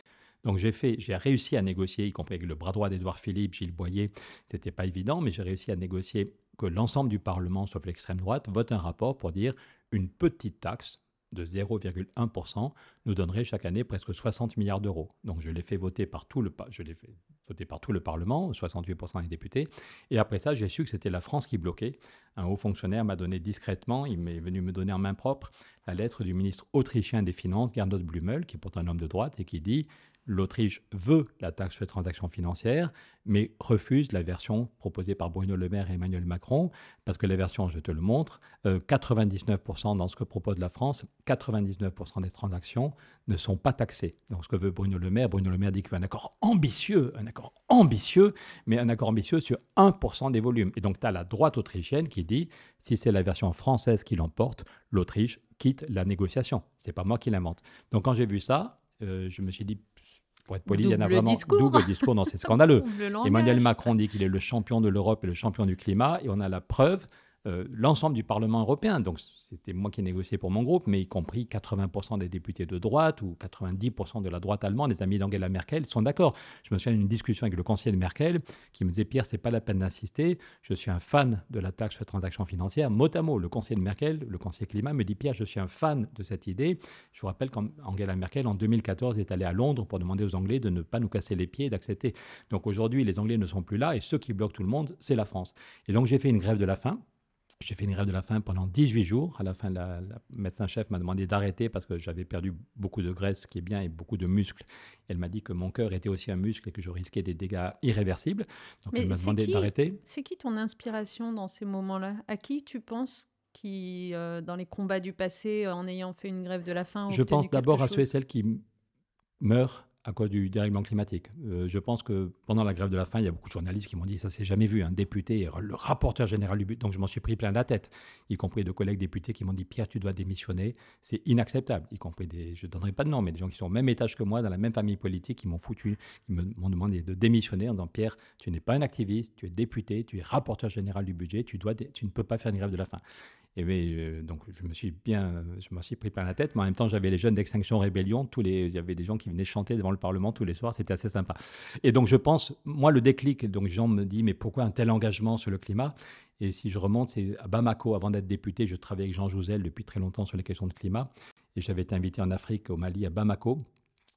Donc j'ai réussi à négocier, y compris avec le bras droit d'Edouard Philippe, Gilles Boyer, c'était pas évident, mais j'ai réussi à négocier que l'ensemble du Parlement, sauf l'extrême droite, vote un rapport pour dire une petite taxe de 0,1% nous donnerait chaque année presque 60 milliards d'euros. Donc je l'ai fait voter par tout le, par tout le Parlement, 68% des députés. Et après ça, j'ai su que c'était la France qui bloquait. Un haut fonctionnaire m'a donné discrètement, il m'est venu me donner en main propre la lettre du ministre autrichien des Finances, Gernot Blumel, qui est pourtant un homme de droite, et qui dit l'Autriche veut la taxe sur les transactions financières, mais refuse la version proposée par Bruno Le Maire et Emmanuel Macron, parce que la version, je te le montre, 99% euh, dans ce que propose la France, 99% des transactions ne sont pas taxées. Donc ce que veut Bruno Le Maire, Bruno Le Maire dit qu'il veut un accord ambitieux, un accord ambitieux, mais un accord ambitieux sur 1% des volumes. Et donc tu as la droite autrichienne qui dit, si c'est la version française qui l'emporte, l'Autriche quitte la négociation. C'est pas moi qui l'invente. Donc quand j'ai vu ça, euh, je me suis dit, pour être poli, il y en a vraiment discours. double discours. Non, c'est scandaleux. Emmanuel Macron dit qu'il est le champion de l'Europe et le champion du climat, et on a la preuve euh, l'ensemble du Parlement européen. Donc c'était moi qui ai négocié pour mon groupe, mais y compris 80% des députés de droite ou 90% de la droite allemande, les amis d'Angela Merkel, sont d'accord. Je me souviens d'une discussion avec le conseiller de Merkel qui me disait Pierre, c'est pas la peine d'insister. Je suis un fan de la taxe sur les transactions financières. Mot à mot, le conseiller de Merkel, le conseiller climat, me dit Pierre, je suis un fan de cette idée. Je vous rappelle qu'Angela Merkel en 2014 est allée à Londres pour demander aux Anglais de ne pas nous casser les pieds et d'accepter. Donc aujourd'hui, les Anglais ne sont plus là et ceux qui bloquent tout le monde, c'est la France. Et donc j'ai fait une grève de la faim j'ai fait une grève de la faim pendant 18 jours. À la fin, la, médecin-chef m'a demandé d'arrêter parce que j'avais perdu beaucoup de graisse, ce qui est bien, et beaucoup de muscles. Elle m'a dit que mon cœur était aussi un muscle et que je risquais des dégâts irréversibles. Donc elle m'a demandé d'arrêter. C'est qui ton inspiration dans ces moments-là? À qui tu penses qui, euh, dans les combats du passé, en ayant fait une grève de la faim, Je pense d'abord à ceux et celles qui meurent à cause du dérèglement climatique. Euh, je pense que pendant la grève de la faim, il y a beaucoup de journalistes qui m'ont dit ça s'est jamais vu, un député, le rapporteur général du but. Donc je m'en suis pris plein la tête, y compris de collègues députés qui m'ont dit Pierre, tu dois démissionner. C'est inacceptable, y compris des, je ne donnerai pas de nom, mais des gens qui sont au même étage que moi, dans la même famille politique, qui m'ont foutu, qui m'ont demandé de démissionner en disant Pierre, tu n'es pas un activiste, tu es député, tu es rapporteur général du budget, tu, dois, tu ne peux pas faire une grève de la faim. Et euh, donc, je me suis bien, je me suis pris plein la tête. Mais en même temps, j'avais les jeunes d'Extinction Rébellion. Tous les, il y avait des gens qui venaient chanter devant le Parlement tous les soirs. C'était assez sympa. Et donc, je pense, moi, le déclic. Donc, Jean me dit, mais pourquoi un tel engagement sur le climat? Et si je remonte, c'est à Bamako, avant d'être député, je travaillais avec Jean Jouzel depuis très longtemps sur les questions de climat. Et j'avais été invité en Afrique, au Mali, à Bamako.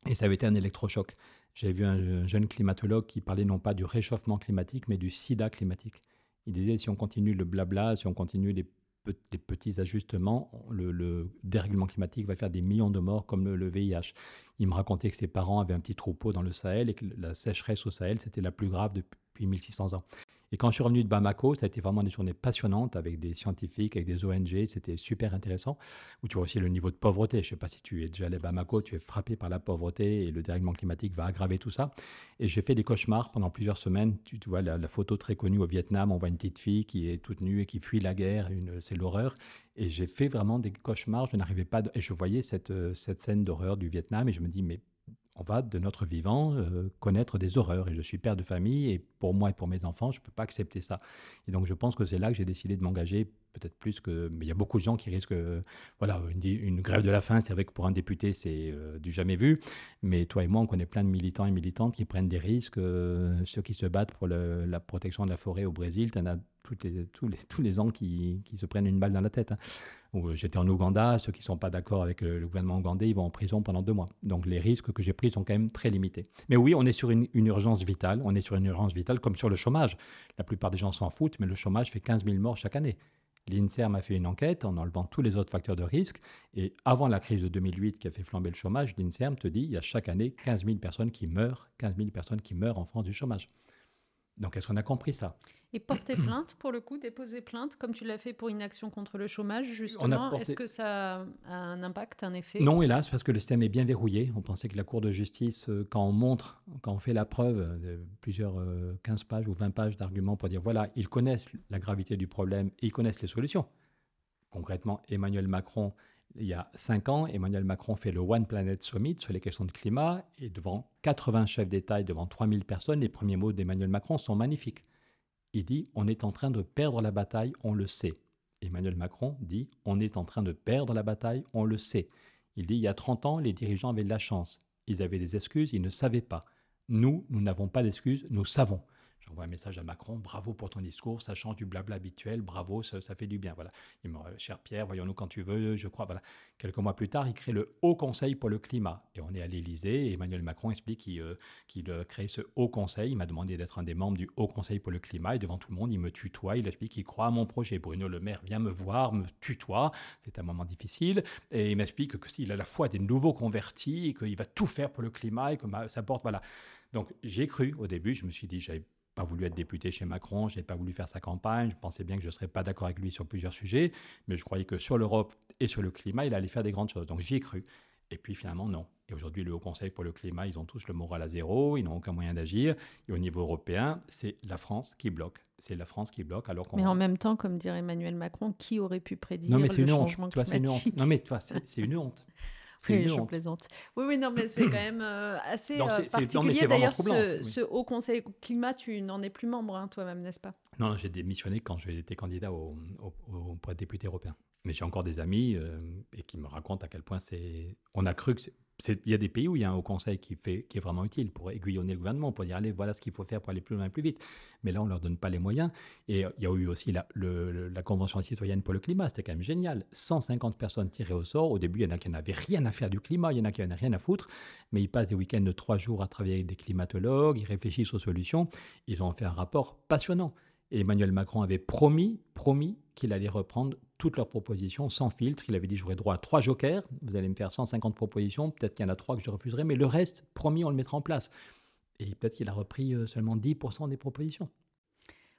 Et ça avait été un électrochoc. J'avais vu un jeune climatologue qui parlait non pas du réchauffement climatique, mais du sida climatique. Il disait si on continue le blabla, si on continue les des petits ajustements, le, dérèglement climatique va faire des millions de morts comme le, VIH. Il me racontait que ses parents avaient un petit troupeau dans le Sahel et que la sécheresse au Sahel, c'était la plus grave depuis 1600 ans. Et quand je suis revenu de Bamako, ça a été vraiment des journées passionnantes avec des scientifiques, avec des ONG. C'était super intéressant. Où tu vois aussi le niveau de pauvreté. Je ne sais pas si tu es déjà allé à Bamako, tu es frappé par la pauvreté et le dérèglement climatique va aggraver tout ça. Et j'ai fait des cauchemars pendant plusieurs semaines. Tu, vois la, photo très connue au Vietnam, on voit une petite fille qui est toute nue et qui fuit la guerre. C'est l'horreur. Et j'ai fait vraiment des cauchemars. Je n'arrivais pas. Et je voyais cette, cette scène d'horreur du Vietnam et je me dis, mais on va de notre vivant euh, connaître des horreurs. Et je suis père de famille et pour moi et pour mes enfants, je ne peux pas accepter ça. Et donc je pense que c'est là que j'ai décidé de m'engager, peut-être plus que... Mais il y a beaucoup de gens qui risquent... Euh, voilà, une, grève de la faim, c'est vrai que pour un député, c'est euh, du jamais vu. Mais toi et moi, on connaît plein de militants et militantes qui prennent des risques. ceux qui se battent pour la protection de la forêt au Brésil, tu en as tous, les, ans qui, se prennent une balle dans la tête. Hein. Euh, j'étais en Ouganda, ceux qui ne sont pas d'accord avec le, gouvernement ougandais, ils vont en prison pendant deux mois. Donc les risques que j'ai pris sont quand même très limités. Mais oui, on est sur une, urgence vitale, on est sur une urgence vitale comme sur le chômage. La plupart des gens s'en foutent, mais le chômage fait 15 000 morts chaque année. L'INSERM a fait une enquête en enlevant tous les autres facteurs de risque. Et avant la crise de 2008 qui a fait flamber le chômage, l'INSERM te dit il y a chaque année 15 000 personnes qui meurent, 15 000 personnes qui meurent en France du chômage. Donc est-ce qu'on a compris ça? Et porter plainte, pour le coup, déposer plainte, comme tu l'as fait pour une action contre le chômage, justement, est-ce que ça a un impact, un effet? Non, hélas, parce que le système est bien verrouillé. On pensait que la Cour de justice, euh, quand on montre, quand on fait la preuve de plusieurs 15 euh, pages ou 20 pages d'arguments pour dire, voilà, ils connaissent la gravité du problème et ils connaissent les solutions. Concrètement, Emmanuel Macron, il y a cinq ans, Emmanuel Macron fait le One Planet Summit sur les questions de climat et devant 80 chefs d'État et devant 3000 personnes, les premiers mots d'Emmanuel Macron sont magnifiques. Il dit on est en train de perdre la bataille, on le sait. Emmanuel Macron dit on est en train de perdre la bataille, on le sait. Il dit il y a 30 ans, les dirigeants avaient de la chance. Ils avaient des excuses, ils ne savaient pas. Nous, nous n'avons pas d'excuses, nous savons. J'envoie un message à Macron, bravo pour ton discours, ça change du blabla habituel, bravo, ça, fait du bien. Voilà. Il me cher Pierre, voyons-nous quand tu veux, je crois. Voilà. Quelques mois plus tard, il crée le Haut Conseil pour le climat. Et on est à l'Élysée, Emmanuel Macron explique qu'il euh, euh, crée ce Haut Conseil. Il m'a demandé d'être un des membres du Haut Conseil pour le climat, et devant tout le monde, il me tutoie, il explique qu'il croit à mon projet. Bruno Le Maire vient me voir, me tutoie, c'est un moment difficile, et il m'explique que s'il a la foi des nouveaux convertis, qu'il va tout faire pour le climat, et que ça porte, voilà. Donc j'ai cru au début, je me suis dit, j'avais pas voulu être député chez Macron, je n'ai pas voulu faire sa campagne, je pensais bien que je ne serais pas d'accord avec lui sur plusieurs sujets, mais je croyais que sur l'Europe et sur le climat, il allait faire des grandes choses. Donc j'y ai cru. Et puis finalement, non. Et aujourd'hui, le Haut Conseil pour le climat, ils ont tous le moral à zéro, ils n'ont aucun moyen d'agir. Et au niveau européen, c'est la France qui bloque. C'est la France qui bloque. Alors mais en même temps, comme dirait Emmanuel Macron, qui aurait pu prédire non, mais le une changement honte. climatique Non, mais toi, c'est une honte. oui, je plaisante. Oui, oui, non, mais c'est quand même euh, assez euh, particulier. D'ailleurs, ce, ce, Haut Conseil Climat, tu n'en es plus membre hein, toi-même, n'est-ce pas? Non, j'ai démissionné quand j'étais candidat au, au, pour être député européen. Mais j'ai encore des amis euh, et qui me racontent à quel point c'est. On a cru que il y a des pays où il y a un haut conseil qui, fait, qui est vraiment utile pour aiguillonner le gouvernement, pour dire allez, voilà ce qu'il faut faire pour aller plus loin et plus vite. Mais là, on ne leur donne pas les moyens. Et il y a eu aussi la, la Convention citoyenne pour le climat, c'était quand même génial. 150 personnes tirées au sort. Au début, il y en a qui n'avaient rien à faire du climat, il y en a qui n'avaient rien à foutre. Mais ils passent des week-ends de trois jours à travailler avec des climatologues, ils réfléchissent aux solutions. Ils ont fait un rapport passionnant. Et Emmanuel Macron avait promis, promis qu'il allait reprendre toutes leurs propositions sans filtre. Il avait dit j'aurai droit à trois jokers. Vous allez me faire 150 propositions. Peut-être qu'il y en a trois que je refuserai, mais le reste, promis, on le mettra en place. Et peut-être qu'il a repris euh, seulement 10% des propositions.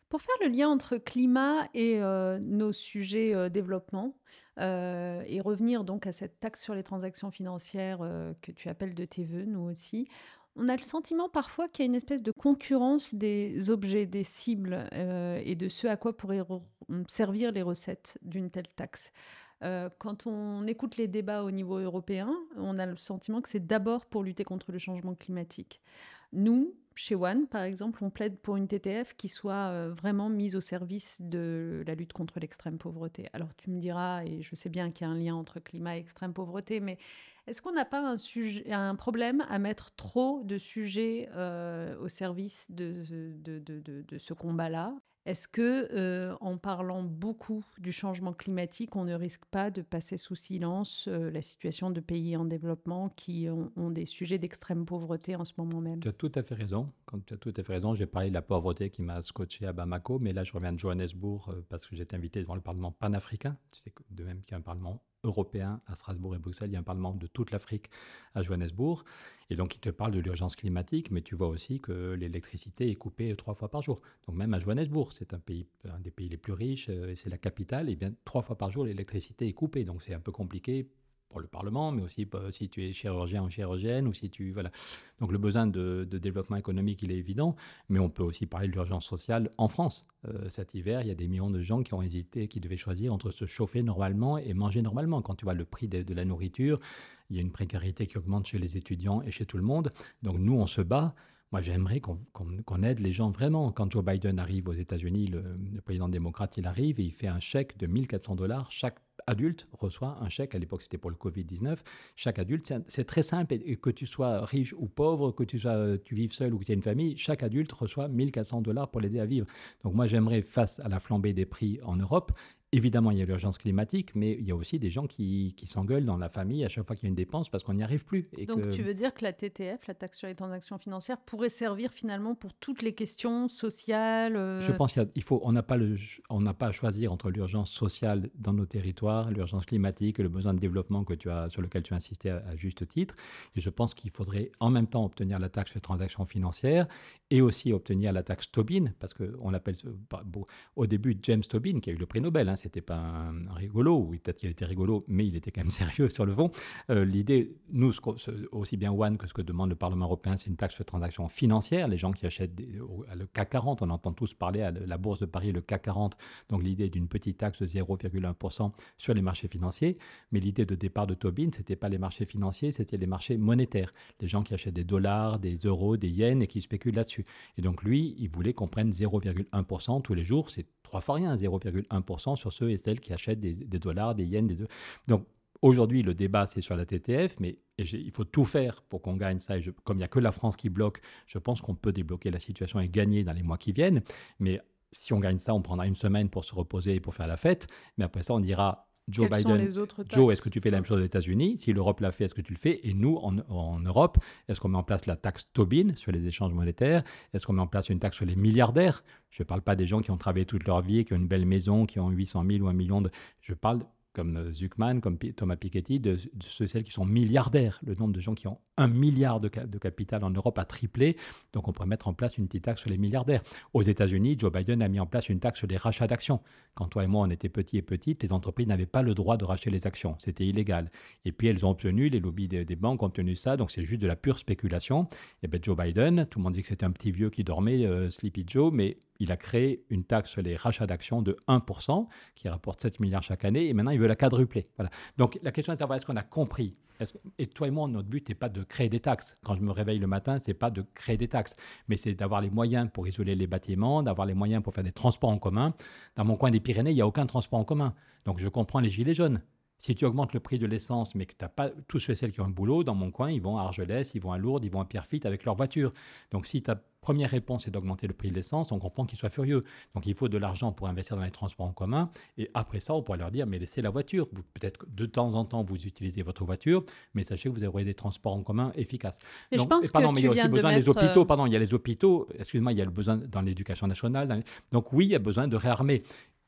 Pour faire le lien entre climat et euh, nos sujets euh, développement, et revenir donc à cette taxe sur les transactions financières que tu appelles de tes voeux, nous aussi, on a le sentiment parfois qu'il y a une espèce de concurrence des objets, des cibles euh, et de ce à quoi pourraient servir les recettes d'une telle taxe. Euh, quand on écoute les débats au niveau européen, on a le sentiment que c'est d'abord pour lutter contre le changement climatique. Nous, chez One, par exemple, on plaide pour une TTF qui soit euh, vraiment mise au service de la lutte contre l'extrême pauvreté. Alors tu me diras, et je sais bien qu'il y a un lien entre climat et extrême pauvreté, mais est-ce qu'on n'a pas un, sujet, un problème à mettre trop de sujets euh, au service de, ce combat-là? Est-ce que, euh, en parlant beaucoup du changement climatique, on ne risque pas de passer sous silence euh, la situation de pays en développement qui ont, des sujets d'extrême pauvreté en ce moment même? Tu as tout à fait raison. Tu as tout à fait raison, j'ai parlé de la pauvreté qui m'a scotché à Bamako, mais là je reviens de Johannesburg parce que j'étais invité devant le Parlement panafricain. C'est de même qu'il y a un Parlement européen à Strasbourg et Bruxelles, il y a un parlement de toute l'Afrique à Johannesburg. Et donc, il te parle de l'urgence climatique, mais tu vois aussi que l'électricité est coupée trois fois par jour. Donc, même à Johannesburg, c'est un, pays, un des pays les plus riches, euh, et c'est la capitale, et bien trois fois par jour, l'électricité est coupée. Donc, c'est un peu compliqué pour le Parlement, mais aussi si tu es chirurgien ou chirurgienne, ou si tu... Voilà. Donc le besoin de, développement économique, il est évident, mais on peut aussi parler de l'urgence sociale en France. Euh, cet hiver, il y a des millions de gens qui ont hésité, qui devaient choisir entre se chauffer normalement et manger normalement. Quand tu vois le prix de, la nourriture, il y a une précarité qui augmente chez les étudiants et chez tout le monde. Donc nous, on se bat. Moi, j'aimerais qu'on aide les gens vraiment. Quand Joe Biden arrive aux États-Unis, le, président démocrate, il arrive et il fait un chèque de 1400 dollars chaque adulte reçoit un chèque. À l'époque, c'était pour le Covid-19. Chaque adulte, c'est très simple. Que tu sois riche ou pauvre, que tu, sois, tu vives seul ou que tu aies une famille, chaque adulte reçoit 1400 dollars pour l'aider à vivre. Donc moi, j'aimerais, face à la flambée des prix en Europe, Évidemment, il y a l'urgence climatique, mais il y a aussi des gens qui, qui s'engueulent dans la famille à chaque fois qu'il y a une dépense parce qu'on n'y arrive plus. Et Donc tu veux dire que la TTF, la taxe sur les transactions financières, pourrait servir finalement pour toutes les questions sociales euh, Je pense qu'il faut, on n'a pas, le, on n'a pas à choisir entre l'urgence sociale dans nos territoires, l'urgence climatique, le besoin de développement que tu as, sur lequel tu as insisté à, juste titre. Et je pense qu'il faudrait en même temps obtenir la taxe sur les transactions financières et aussi obtenir la taxe Tobin, parce qu'on l'appelle au début James Tobin, qui a eu le prix Nobel. Hein, c'était pas rigolo, ou peut-être qu'il était rigolo, mais il était quand même sérieux sur le fond. Euh, l'idée, nous, aussi bien One que ce que demande le Parlement européen, c'est une taxe sur transactions financières. Les gens qui achètent le CAC 40, on entend tous parler à la Bourse de Paris, le CAC 40, donc l'idée d'une petite taxe de 0,1% sur les marchés financiers. Mais l'idée de départ de Tobin, c'était pas les marchés financiers, c'était les marchés monétaires. Les gens qui achètent des dollars, des euros, des yens et qui spéculent là-dessus. Et donc lui, il voulait qu'on prenne 0,1% tous les jours. C'est trois fois rien, 0,1% sur ceux et celles qui achètent des, dollars, des yens. Des... Donc aujourd'hui, le débat, c'est sur la TTF, mais il faut tout faire pour qu'on gagne ça. Et comme il n'y a que la France qui bloque, je pense qu'on peut débloquer la situation et gagner dans les mois qui viennent. Mais si on gagne ça, on prendra une semaine pour se reposer et pour faire la fête. Mais après ça, on dira Joe Biden, Joe, est-ce que tu fais la même chose aux États-Unis? Si l'Europe l'a fait, est-ce que tu le fais? Et nous, en, Europe, est-ce qu'on met en place la taxe Tobin sur les échanges monétaires? Est-ce qu'on met en place une taxe sur les milliardaires? Je ne parle pas des gens qui ont travaillé toute leur vie, qui ont une belle maison, qui ont 800 000 ou un million de... Je parle comme euh, Zuckman, comme Thomas Piketty, de, ceux celles qui sont milliardaires. Le nombre de gens qui ont un milliard de, capital en Europe a triplé. Donc on pourrait mettre en place une petite taxe sur les milliardaires. Aux États-Unis, Joe Biden a mis en place une taxe sur les rachats d'actions. Quand toi et moi, on était petits et petites, les entreprises n'avaient pas le droit de racheter les actions. C'était illégal. Et puis elles ont obtenu, les lobbies des, banques ont obtenu ça. Donc c'est juste de la pure spéculation. Et bien Joe Biden, tout le monde dit que c'était un petit vieux qui dormait, euh, Sleepy Joe, mais il a créé une taxe sur les rachats d'actions de 1%, qui rapporte 7 milliards chaque année, et maintenant il veut la quadrupler. Voilà. Donc la question est de est-ce qu'on a compris? Et toi et moi, notre but n'est pas de créer des taxes. Quand je me réveille le matin, c'est pas de créer des taxes, mais c'est d'avoir les moyens pour isoler les bâtiments, d'avoir les moyens pour faire des transports en commun. Dans mon coin des Pyrénées, il n'y a aucun transport en commun. Donc je comprends les gilets jaunes. Si tu augmentes le prix de l'essence, mais que tu n'as pas tous ceux et celles qui ont un boulot, dans mon coin, ils vont à Argelès, ils vont à Lourdes, ils vont à Pierrefitte avec leur voiture. Donc si ta première réponse est d'augmenter le prix de l'essence, on comprend qu'ils soient furieux. Donc il faut de l'argent pour investir dans les transports en commun. Et après ça, on pourrait leur dire, mais laissez la voiture. Peut-être de temps en temps, vous utilisez votre voiture, mais sachez que vous aurez des transports en commun efficaces. Mais je pense pardon, mais il y a aussi besoin des hôpitaux. Euh, pardon, il y a les hôpitaux. Excuse-moi, il y a le besoin dans l'éducation nationale. Donc oui, il y a besoin de réarmer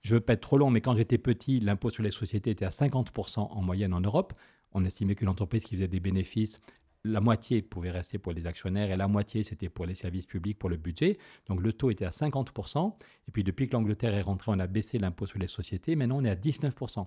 je veux pas être trop long, mais quand j'étais petit, l'impôt sur les sociétés était à 50% en moyenne en Europe. On estimait qu'une entreprise qui faisait des bénéfices, la moitié pouvait rester pour les actionnaires et la moitié c'était pour les services publics, pour le budget. Donc le taux était à 50%. Et puis depuis que l'Angleterre est rentrée, on a baissé l'impôt sur les sociétés. Maintenant, on est à 19%.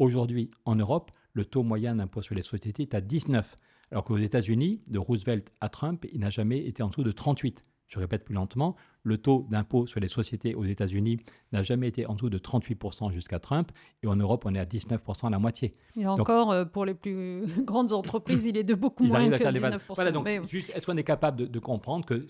Aujourd'hui, en Europe, le taux moyen d'impôt sur les sociétés est à 19. Alors qu'aux États-Unis, de Roosevelt à Trump, il n'a jamais été en dessous de 38 je répète plus lentement, le taux d'impôt sur les sociétés aux États-Unis n'a jamais été en dessous de 38% jusqu'à Trump, et en Europe, on est à 19%, à la moitié. Et encore, euh, pour les plus grandes entreprises, il est de beaucoup moins que 19%. Voilà, donc juste, est-ce qu'on est capable de comprendre que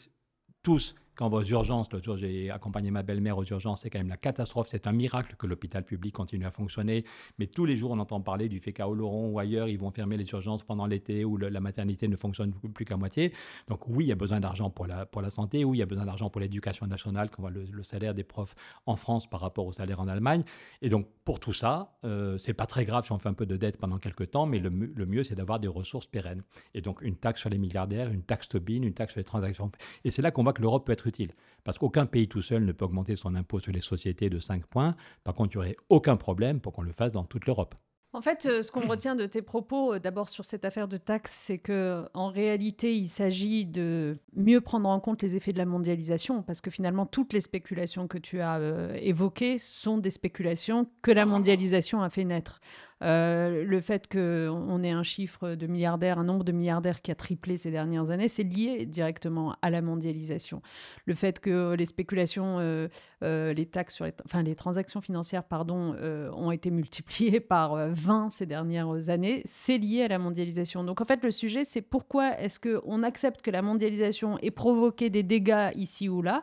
tous quand on va aux urgences, l'autre jour j'ai accompagné ma belle-mère aux urgences, c'est quand même la catastrophe. C'est un miracle que l'hôpital public continue à fonctionner. Mais tous les jours, on entend parler du fait qu'à Oloron ou ailleurs, ils vont fermer les urgences pendant l'été ou la maternité ne fonctionne plus qu'à moitié. Donc oui, il y a besoin d'argent pour la, santé. Oui, il y a besoin d'argent pour l'éducation nationale, quand voit le, salaire des profs en France par rapport au salaire en Allemagne. Et donc pour tout ça, euh, c'est pas très grave si on fait un peu de dette pendant quelques temps, mais le, le mieux, c'est d'avoir des ressources pérennes. Et donc une taxe sur les milliardaires, une taxe Tobin, une taxe sur les transactions. Et c'est là qu'on voit que l'Europe peut être utile. Parce qu'aucun pays tout seul ne peut augmenter son impôt sur les sociétés de 5 points. Par contre, il n'y aurait aucun problème pour qu'on le fasse dans toute l'Europe. En fait, euh, ce qu'on retient de tes propos, euh, d'abord sur cette affaire de taxes, c'est que en réalité, il s'agit de mieux prendre en compte les effets de la mondialisation, parce que finalement, toutes les spéculations que tu as euh, évoquées sont des spéculations que la mondialisation a fait naître. Euh, le fait qu'on ait un chiffre de milliardaires, un nombre de milliardaires qui a triplé ces dernières années, c'est lié directement à la mondialisation. Le fait que les spéculations, euh, euh, les taxes sur les, enfin les transactions financières, pardon, ont été multipliées par 20 ces dernières années, c'est lié à la mondialisation. Donc en fait, le sujet, c'est pourquoi est-ce qu'on accepte que la mondialisation ait provoqué des dégâts ici ou là?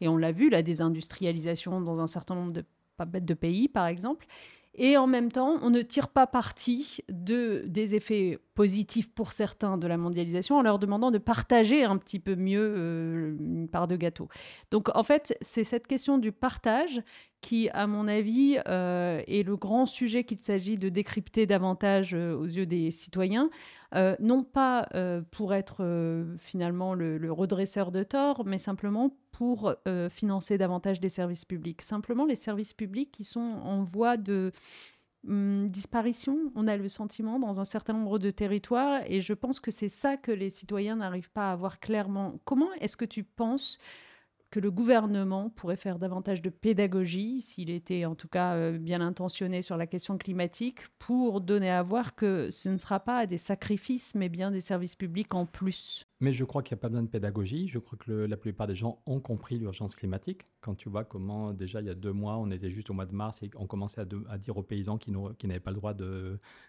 Et on l'a vu, la désindustrialisation dans un certain nombre de, de pays, par exemple. Et en même temps, on ne tire pas parti de, des effets positifs pour certains de la mondialisation en leur demandant de partager un petit peu mieux euh, une part de gâteau. Donc en fait, c'est cette question du partage qui, à mon avis, euh, est le grand sujet qu'il s'agit de décrypter davantage euh, aux yeux des citoyens, euh, non pas pour être finalement le, redresseur de tort, mais simplement pour financer davantage des services publics. Simplement les services publics qui sont en voie de hum, disparition, on a le sentiment dans un certain nombre de territoires, et je pense que c'est ça que les citoyens n'arrivent pas à voir clairement. Comment est-ce que tu penses que le gouvernement pourrait faire davantage de pédagogie, s'il était en tout cas euh, bien intentionné sur la question climatique, pour donner à voir que ce ne sera pas des sacrifices, mais bien des services publics en plus. Mais je crois qu'il n'y a pas besoin de pédagogie. Je crois que la plupart des gens ont compris l'urgence climatique. Quand tu vois comment, déjà, il y a deux mois, on était juste au mois de mars et on commençait à, dire aux paysans qui, n'avaient pas le droit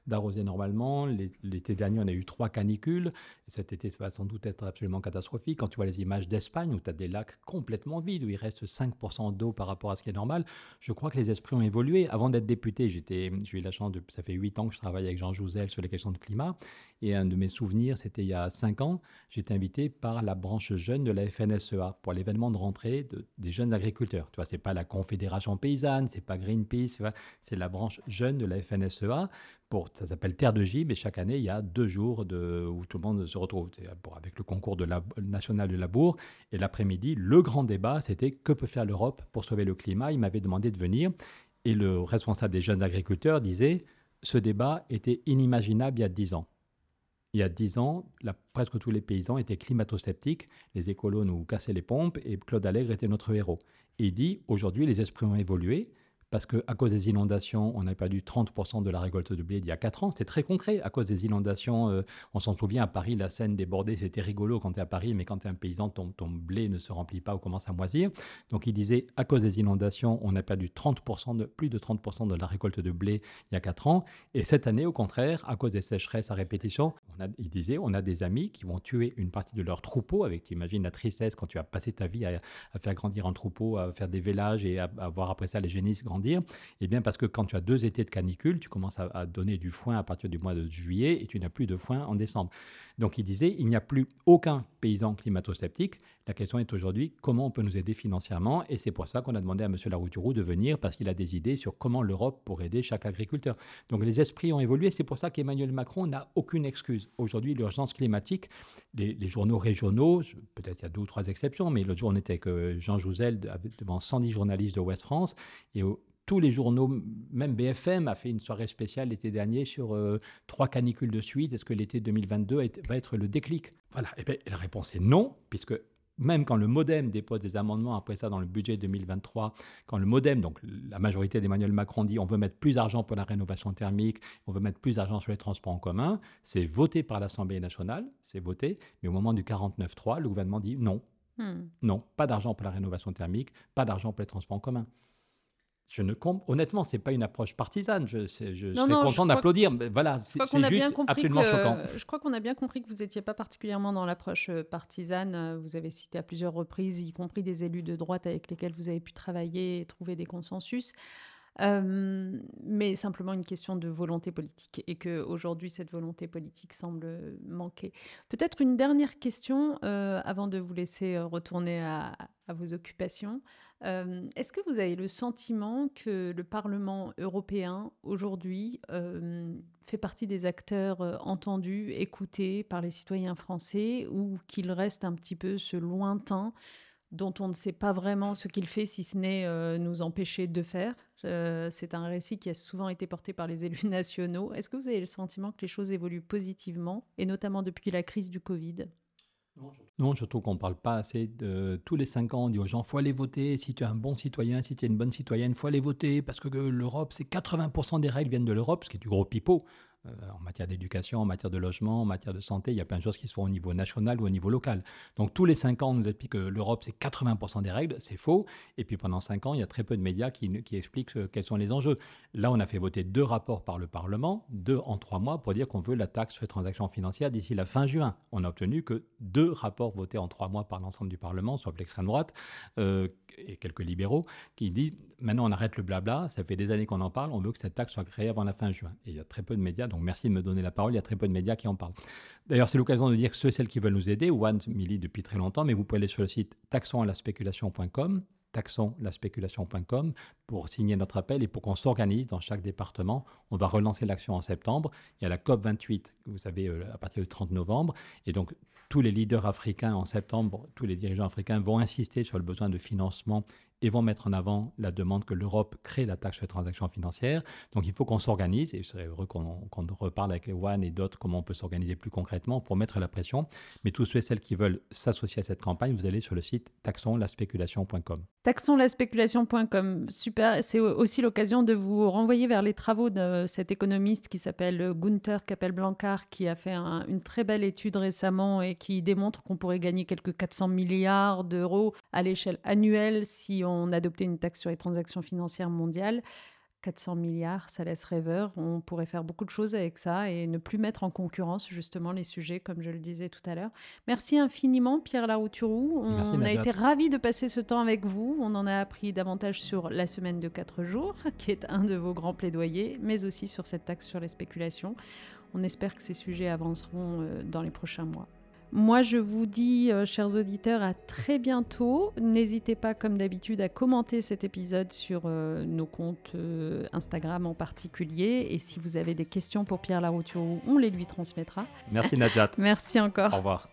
d'arroser normalement. L'été dernier, on a eu trois canicules. Et cet été, ça va sans doute être absolument catastrophique. Quand tu vois les images d'Espagne, où tu as des lacs complètement vides, où il reste 5% d'eau par rapport à ce qui est normal, je crois que les esprits ont évolué. Avant d'être député, j'ai eu la chance, de, ça fait huit ans que je travaille avec Jean Jouzel sur les questions de climat. Et un de mes souvenirs, c'était il y a cinq ans, j'étais invité par la branche jeune de la FNSEA pour l'événement de rentrée des jeunes agriculteurs. Tu vois, c'est pas la Confédération paysanne, c'est pas Greenpeace, c'est la branche jeune de la FNSEA. Pour, ça s'appelle Terre de Gibes et chaque année, il y a deux jours où tout le monde se retrouve avec le concours de la, national de labour. Et l'après-midi, le grand débat, c'était que peut faire l'Europe pour sauver le climat? Il m'avait demandé de venir et le responsable des jeunes agriculteurs disait ce débat était inimaginable il y a dix ans il y a dix ans, presque tous les paysans étaient climato-sceptiques. Les écolos nous cassaient les pompes et Claude Allègre était notre héros. Il dit aujourd'hui, les esprits ont évolué. Parce qu'à cause des inondations, on a perdu 30% de la récolte de blé d'il y a 4 ans. C'est très concret. À cause des inondations, euh, on s'en souvient à Paris, la Seine débordée, c'était rigolo quand tu es à Paris, mais quand tu es un paysan, ton, blé ne se remplit pas ou commence à moisir. Donc il disait, à cause des inondations, on a perdu 30% de, plus de 30% de la récolte de blé il y a 4 ans. Et cette année, au contraire, à cause des sécheresses à répétition, il disait, on a des amis qui vont tuer une partie de leur troupeau, avec, tu imagines la tristesse quand tu as passé ta vie à, faire grandir un troupeau, à faire des vélages et à, à voir après ça les génisses grandir. Eh bien, parce que quand tu as deux étés de canicule, tu commences à, donner du foin à partir du mois de juillet et tu n'as plus de foin en décembre. Donc, il disait, il n'y a plus aucun paysan climato-sceptique. La question est aujourd'hui comment on peut nous aider financièrement? Et c'est pour ça qu'on a demandé à M. Larouturou de venir parce qu'il a des idées sur comment l'Europe pourrait aider chaque agriculteur. Donc, les esprits ont évolué. C'est pour ça qu'Emmanuel Macron n'a aucune excuse. Aujourd'hui, l'urgence climatique, les, journaux régionaux, peut-être il y a deux ou trois exceptions, mais l'autre jour, on était avec euh, Jean Jouzel devant 110 journalistes de Ouest France. Et tous les journaux, même BFM a fait une soirée spéciale l'été dernier sur euh, trois canicules de suite. Est-ce que l'été 2022 va être le déclic? Voilà. Et bien, la réponse est non, puisque même quand le Modem dépose des amendements après ça dans le budget 2023, quand le Modem, donc la majorité d'Emmanuel Macron dit on veut mettre plus d'argent pour la rénovation thermique, on veut mettre plus d'argent sur les transports en commun, c'est voté par l'Assemblée nationale, c'est voté, mais au moment du 49.3, le gouvernement dit non, hmm. non, pas d'argent pour la rénovation thermique, pas d'argent pour les transports en commun je ne comp... honnêtement, c'est pas une approche partisane. Je, je, serais content d'applaudir. Voilà, c'est juste absolument choquant. Je crois qu'on a bien compris que vous n'étiez pas particulièrement dans l'approche euh, partisane. Vous avez cité à plusieurs reprises, y compris des élus de droite avec lesquels vous avez pu travailler et trouver des consensus. Euh, mais simplement une question de volonté politique et que aujourd'hui cette volonté politique semble manquer. Peut-être une dernière question avant de vous laisser retourner à, vos occupations. Euh, est-ce que vous avez le sentiment que le Parlement européen, aujourd'hui, euh, fait partie des acteurs euh, entendus, écoutés par les citoyens français, ou qu'il reste un petit peu ce lointain dont on ne sait pas vraiment ce qu'il fait, si ce n'est nous empêcher de faire? C'est un récit qui a souvent été porté par les élus nationaux. Est-ce que vous avez le sentiment que les choses évoluent positivement, et notamment depuis la crise du Covid? Non, je trouve qu'on ne parle pas assez de tous les cinq ans. On dit aux gens, faut aller voter. Si tu es un bon citoyen, si tu es une bonne citoyenne, faut aller voter parce que l'Europe, c'est 80% des règles viennent de l'Europe, ce qui est du gros pipeau. Euh, en matière d'éducation, en matière de logement, en matière de santé, il y a plein de choses qui se font au niveau national ou au niveau local. Donc tous les cinq ans, on nous explique que l'Europe, c'est 80% des règles, c'est faux. Et puis pendant cinq ans, il y a très peu de médias qui, expliquent euh, quels sont les enjeux. Là, on a fait voter deux rapports par le Parlement, deux en trois mois, pour dire qu'on veut la taxe sur les transactions financières d'ici la fin juin. On a obtenu que deux rapports votés en trois mois par l'ensemble du Parlement, sauf l'extrême droite euh, et quelques libéraux, qui disent maintenant on arrête le blabla, ça fait des années qu'on en parle, on veut que cette taxe soit créée avant la fin juin. Et il y a très peu de médias donc merci de me donner la parole. Il y a très peu de médias qui en parlent. D'ailleurs, c'est l'occasion de dire que ceux et celles qui veulent nous aider, One milite depuis très longtemps, mais vous pouvez aller sur le site taxonlaspéculation.com taxonlaspéculation.com pour signer notre appel et pour qu'on s'organise dans chaque département. On va relancer l'action en septembre. Il y a la COP 28, vous savez, euh, à partir du 30 novembre. Et donc, tous les leaders africains en septembre, tous les dirigeants africains vont insister sur le besoin de financement et vont mettre en avant la demande que l'Europe crée la taxe sur les transactions financières. Donc il faut qu'on s'organise, et je serais heureux qu'on reparle avec les One et d'autres comment on peut s'organiser plus concrètement pour mettre la pression. Mais tous ceux et celles qui veulent s'associer à cette campagne, vous allez sur le site taxonlaspéculation.com. Taxonlaspéculation.com, super. C'est aussi l'occasion de vous renvoyer vers les travaux de cet économiste qui s'appelle Gunther Kappel-Blancard, qui a fait une très belle étude récemment et qui démontre qu'on pourrait gagner quelques 400 milliards d'euros à l'échelle annuelle si on adoptait une taxe sur les transactions financières mondiales, 400 milliards, ça laisse rêveur. On pourrait faire beaucoup de choses avec ça et ne plus mettre en concurrence justement les sujets, comme je le disais tout à l'heure. Merci infiniment, Pierre Larouturou. On a été ravis de passer ce temps avec vous. On en a appris davantage sur la semaine de 4 jours, qui est un de vos grands plaidoyers, mais aussi sur cette taxe sur les spéculations. On espère que ces sujets avanceront euh, dans les prochains mois. Moi, je vous dis, euh, chers auditeurs, à très bientôt. N'hésitez pas, comme d'habitude, à commenter cet épisode sur euh, nos comptes euh, Instagram en particulier. Et si vous avez des questions pour Pierre Larouturou, on les lui transmettra. Merci Najat. Merci encore. Au revoir.